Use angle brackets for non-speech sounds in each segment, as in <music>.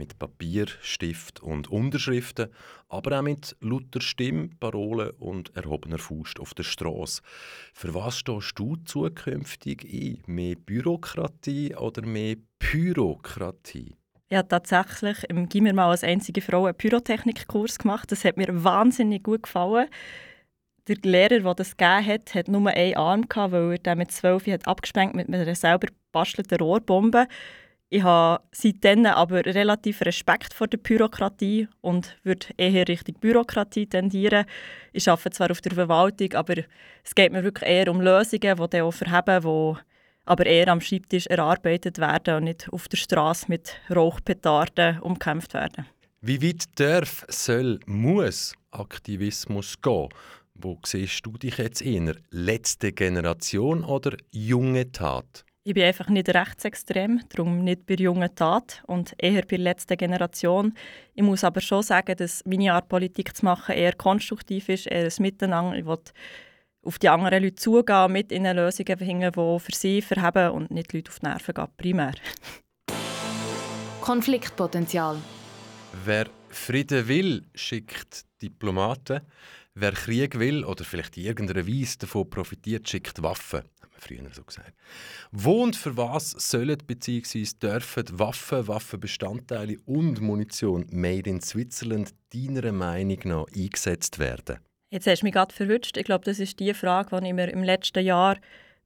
Mit Papier, Stift und Unterschriften, aber auch mit lauter Stimme, Parolen und erhobener Faust auf der Straße. Für was stehst du zukünftig ein? Mehr Bürokratie oder mehr Pyrokratie? Ich habe tatsächlich im Gimmer mal als einzige Frau einen Pyrotechnikkurs gemacht. Das hat mir wahnsinnig gut gefallen. Der Lehrer, der das gegeben hat, hat nur einen Arm, weil er den mit zwölf hat mit einer selber gebastelten Rohrbombe. Ich habe seitdem aber relativ Respekt vor der Bürokratie und würde eher Richtung Bürokratie tendieren. Ich arbeite zwar auf der Verwaltung, aber es geht mir wirklich eher um Lösungen, die dann auch verheben, die aber eher am Schreibtisch erarbeitet werden und nicht auf der Straße mit Rauchpetarden umkämpft werden. Wie weit darf, soll, muss Aktivismus gehen? Wo siehst du dich jetzt eher? Letzte Generation oder junge Tat? Ich bin einfach nicht rechtsextrem, darum nicht bei jungen Tat und eher bei der letzten Generation. Ich muss aber schon sagen, dass meine Art Politik zu machen eher konstruktiv ist, eher ein Miteinander. Ich will auf die anderen Leute zugehen, mit ihnen Lösungen finden, die für sie verheben und nicht Leute auf die Nerven gehen, primär. <laughs> Konfliktpotenzial. Wer Frieden will, schickt Diplomaten. Wer Krieg will oder vielleicht in irgendeiner Weise davon profitiert, schickt Waffen. Hat man früher so gesagt. Wo und für was sollen bzw. dürfen Waffen, Waffenbestandteile und Munition made in Switzerland deiner Meinung nach eingesetzt werden? Jetzt hast du mich gerade verwünscht. Ich glaube, das ist die Frage, die ich mir im letzten Jahr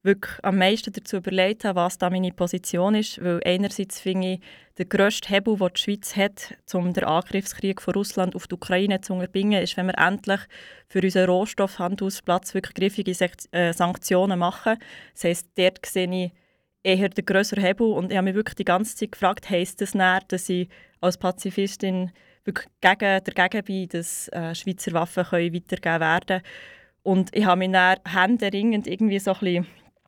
wirklich am meisten dazu überlegt habe, was da meine Position ist. Weil einerseits finde ich, der grösste Hebel, den die Schweiz hat, um den Angriffskrieg von Russland auf die Ukraine zu unterbinden, ist, wenn wir endlich für unseren Rohstoffhandelsplatz wirklich griffige äh, Sanktionen machen. Das heisst, dort sehe ich eher den grösseren Hebel. Und ich habe mich wirklich die ganze Zeit gefragt, heisst das nicht, dass ich als Pazifistin wirklich gegen, dagegen bin, dass äh, Schweizer Waffen können weitergegeben werden. Und ich habe mich dann händeringend irgendwie so ein bisschen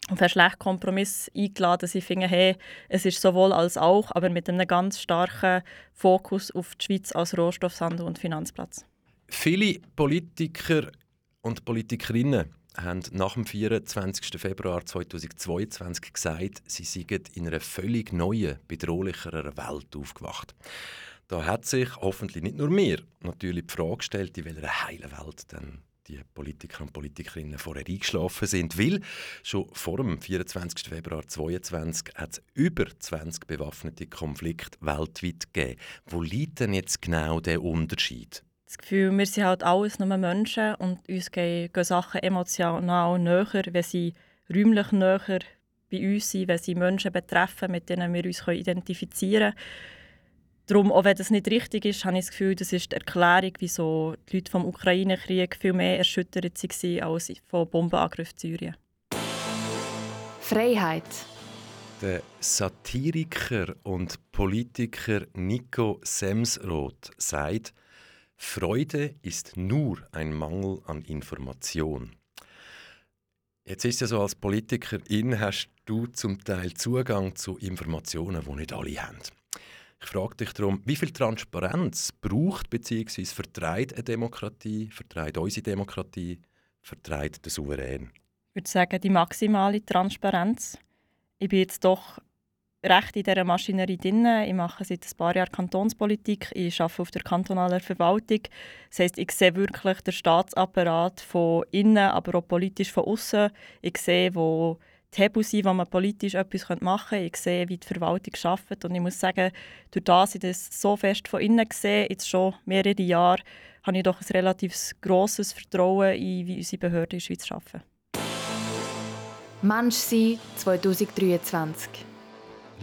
auf einen schlechten Kompromiss eingeladen, dass ich finde, hey, es ist sowohl als auch, aber mit einem ganz starken Fokus auf die Schweiz als Rohstoffhandel und Finanzplatz. Viele Politiker und Politikerinnen haben nach dem 24. Februar 2022 gesagt, sie seien in einer völlig neuen, bedrohlicheren Welt aufgewacht. Da hat sich hoffentlich nicht nur mir natürlich die Frage gestellt, in welcher heilen Welt denn die Politiker und Politikerinnen vorher eingeschlafen sind. Weil schon vor dem 24. Februar 2022 hat es über 20 bewaffnete Konflikte weltweit gegeben. Wo liegt denn jetzt genau der Unterschied? Das Gefühl, wir sind halt alles nur Menschen und uns gehen, Sachen emotional näher, wenn sie räumlich näher bei uns sind, wenn sie Menschen betreffen, mit denen wir uns identifizieren können Darum, auch wenn das nicht richtig ist, habe ich das Gefühl, das ist die Erklärung, wieso die Leute vom Ukraine-Krieg viel mehr erschüttert waren als vom Bombenangriff Syrien. Freiheit. Der Satiriker und Politiker Nico Semsroth sagt, Freude ist nur ein Mangel an Information. Jetzt ist ja so, als Politikerin hast du zum Teil Zugang zu Informationen, die nicht alle haben. Ich frage dich darum, wie viel Transparenz braucht bzw. vertreibt eine Demokratie, vertreibt unsere Demokratie, vertreibt der Souverän? würde sagen, die maximale Transparenz. Ich bin jetzt doch recht in dieser Maschinerie drin. Ich mache seit ein paar Jahren Kantonspolitik. Ich arbeite auf der kantonalen Verwaltung. Das heisst, ich sehe wirklich den Staatsapparat von innen, aber auch politisch von außen. Ich sehe, wo die sind, wo man politisch etwas machen könnte. Ich sehe, wie die Verwaltung arbeitet. Und ich muss sagen, durch das ich das so fest von innen sehe, jetzt schon mehrere Jahre, habe ich doch ein relativ grosses Vertrauen in, wie unsere Behörden in der Schweiz arbeiten. Mensch sein 2023.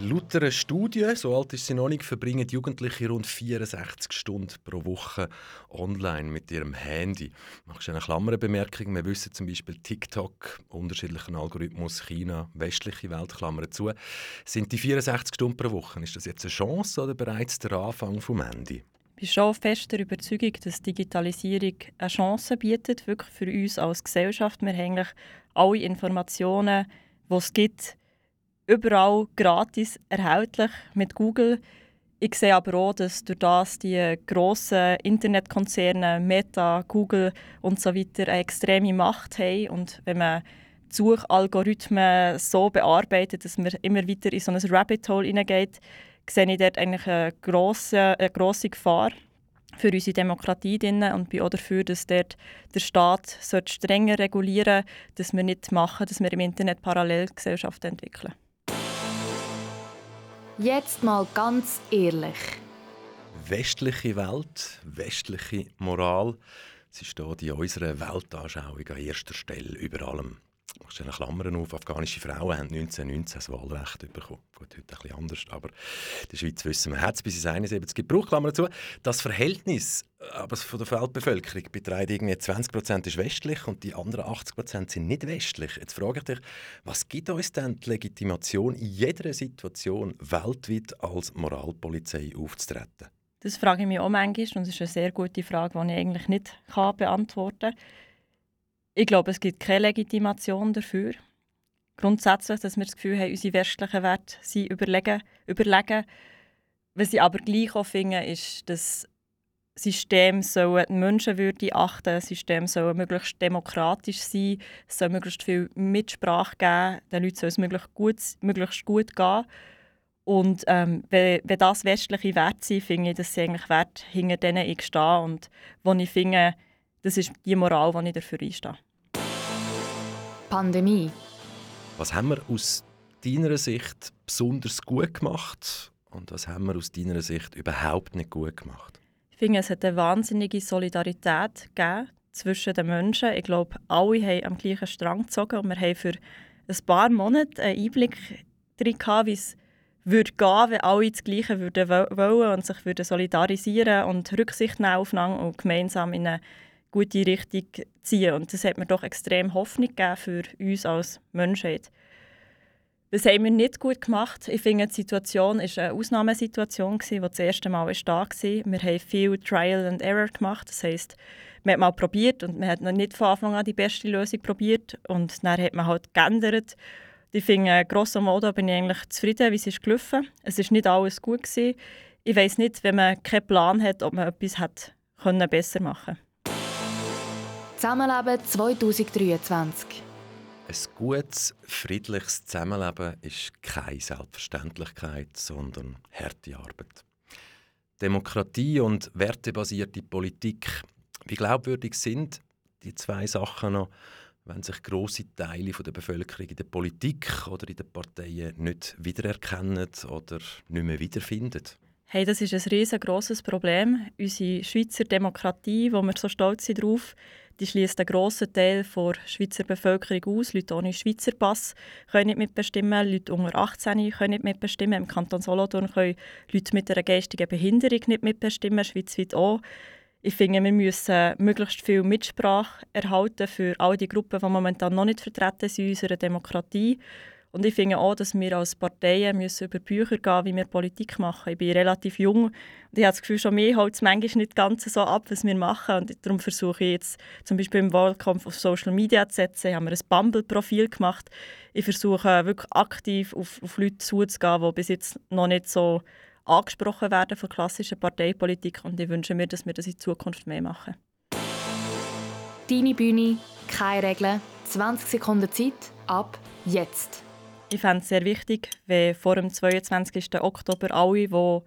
Laut einer Studie, so alt ist sie noch nicht, verbringen Jugendliche rund 64 Stunden pro Woche online mit ihrem Handy. Machst du eine Klammerbemerkung? Wir wissen zum Beispiel TikTok, unterschiedlichen Algorithmus, China, westliche Welt, Klammern zu. Sind die 64 Stunden pro Woche, ist das jetzt eine Chance oder bereits der Anfang vom Ende? Ich bin schon fest der Überzeugung, dass Digitalisierung eine Chance bietet, wirklich für uns als Gesellschaft. Wir haben eigentlich alle Informationen, die es gibt, überall gratis erhältlich mit Google. Ich sehe aber auch, dass durch das die grossen Internetkonzerne Meta, Google und so weiter eine extreme Macht haben. Und wenn man Suchalgorithmen so bearbeitet, dass man immer wieder in so ein Rabbit Hole hineingeht, sehe ich dort eigentlich eine grosse, eine grosse Gefahr für unsere Demokratie drin und bin auch dafür, dass dort der Staat strenger regulieren sollte, dass wir nicht machen, dass wir im Internet Parallelgesellschaften entwickeln. Jetzt mal ganz ehrlich. Westliche Welt, westliche Moral, sie steht in unserer Weltanschauung an erster Stelle über allem. Ich stelle Klammern auf, afghanische Frauen haben 1919 das Wahlrecht bekommen. Gut, heute bisschen anders, aber in der Schweiz wissen wir, hat es bis ins 71 gebraucht, Klammer dazu. Das Verhältnis aber von der Weltbevölkerung beträgt irgendwie 20 ist westlich und die anderen 80% sind nicht westlich. Jetzt frage ich dich, was gibt uns denn die Legitimation in jeder Situation weltweit als Moralpolizei aufzutreten? Das frage ich mich auch manchmal und es ist eine sehr gute Frage, die ich eigentlich nicht beantworten kann. Ich glaube, es gibt keine Legitimation dafür. Grundsätzlich, dass wir das Gefühl haben, unsere westlichen Werte sind überlegen. überlegen. Was ich aber gleich auch finde, ist, dass System soll die Menschenwürde achten, das System soll möglichst demokratisch sein, soll möglichst viel Mitsprache geben, den Leuten soll es möglichst gut, möglichst gut gehen. Und ähm, wenn, wenn das westliche Werte sind, finde ich, dass sie eigentlich Werte, hinter denen ich stehe und wo ich finde, das ist die Moral, die ich dafür einstehe. Pandemie. Was haben wir aus deiner Sicht besonders gut gemacht und was haben wir aus deiner Sicht überhaupt nicht gut gemacht? Ich finde, es hat eine wahnsinnige Solidarität gegeben zwischen den Menschen. Ich glaube, alle haben am gleichen Strang gezogen und wir haben für ein paar Monate einen Einblick darin gehabt, wie es würde gehen, wenn alle das Gleiche würden wollen und sich würden solidarisieren und Rücksicht nehmen aufeinander und gemeinsam in eine gute Richtung ziehen. Und das hat mir doch extrem Hoffnung gegeben für uns als Menschheit. Das haben wir nicht gut gemacht. Ich finde, die Situation war eine Ausnahmesituation, die das erste Mal da war. Wir haben viel Trial and Error gemacht. Das heisst, man hat mal probiert und man hat noch nicht von Anfang an die beste Lösung probiert. Und dann hat man halt geändert. Ich finde, grosso modo bin ich eigentlich zufrieden, wie es ist gelaufen. Es war nicht alles gut. Gewesen. Ich weiß nicht, wenn man keinen Plan hat, ob man etwas hat können besser machen Zusammenleben 2023. Ein gutes, friedliches Zusammenleben ist keine Selbstverständlichkeit, sondern harte Arbeit. Demokratie und wertebasierte Politik. Wie glaubwürdig sind die zwei Sachen noch, wenn sich große Teile der Bevölkerung in der Politik oder in den Parteien nicht wiedererkennen oder nicht mehr wiederfinden? Hey, das ist ein riesengroßes Problem. Unsere Schweizer Demokratie, wo wir so stolz sind drauf, die schließt einen grossen Teil der Schweizer Bevölkerung aus. Leute ohne Schweizer Pass können nicht mitbestimmen, Leute unter 18 können nicht mitbestimmen. Im Kanton Solothurn können Leute mit einer geistigen Behinderung nicht mitbestimmen, schweizweit auch. Ich finde, wir müssen möglichst viel Mitsprache erhalten für all die Gruppen, die momentan noch nicht vertreten sind in unserer Demokratie. Und ich finde auch, dass wir als Parteien müssen über Bücher gehen wie wir Politik machen. Ich bin relativ jung und ich habe das Gefühl, schon mehr holt es manchmal nicht ganz so ab, was wir machen. Und darum versuche ich jetzt zum Beispiel im Wahlkampf auf Social Media zu setzen. Ich habe mir ein Bumble-Profil gemacht. Ich versuche wirklich aktiv auf, auf Leute zuzugehen, die bis jetzt noch nicht so angesprochen werden von klassischer Parteipolitik. Und ich wünsche mir, dass wir das in Zukunft mehr machen. Deine Bühne, keine Regeln, 20 Sekunden Zeit ab jetzt. Ich fände es sehr wichtig, wenn vor dem 22. Oktober alle, die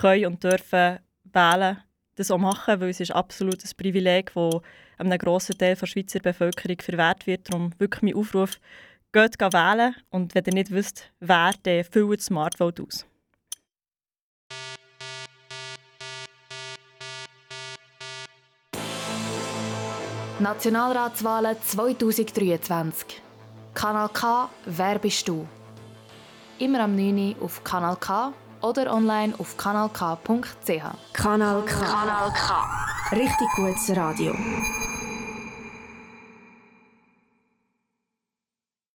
können und dürfen wählen, das auch machen, weil es ist absolut ein Privileg, das einem grossen Teil der Schweizer Bevölkerung verwehrt wird. Darum wirklich mein Aufruf, geht wählen und wenn ihr nicht wisst, wer, dann füllt das Smartvote aus. Nationalratswahlen 2023. Kanal K, wer bist du? Immer am 9. Uhr auf Kanal K oder online auf kanalk.ch. Kanal K. Kanal K. Richtig gutes Radio.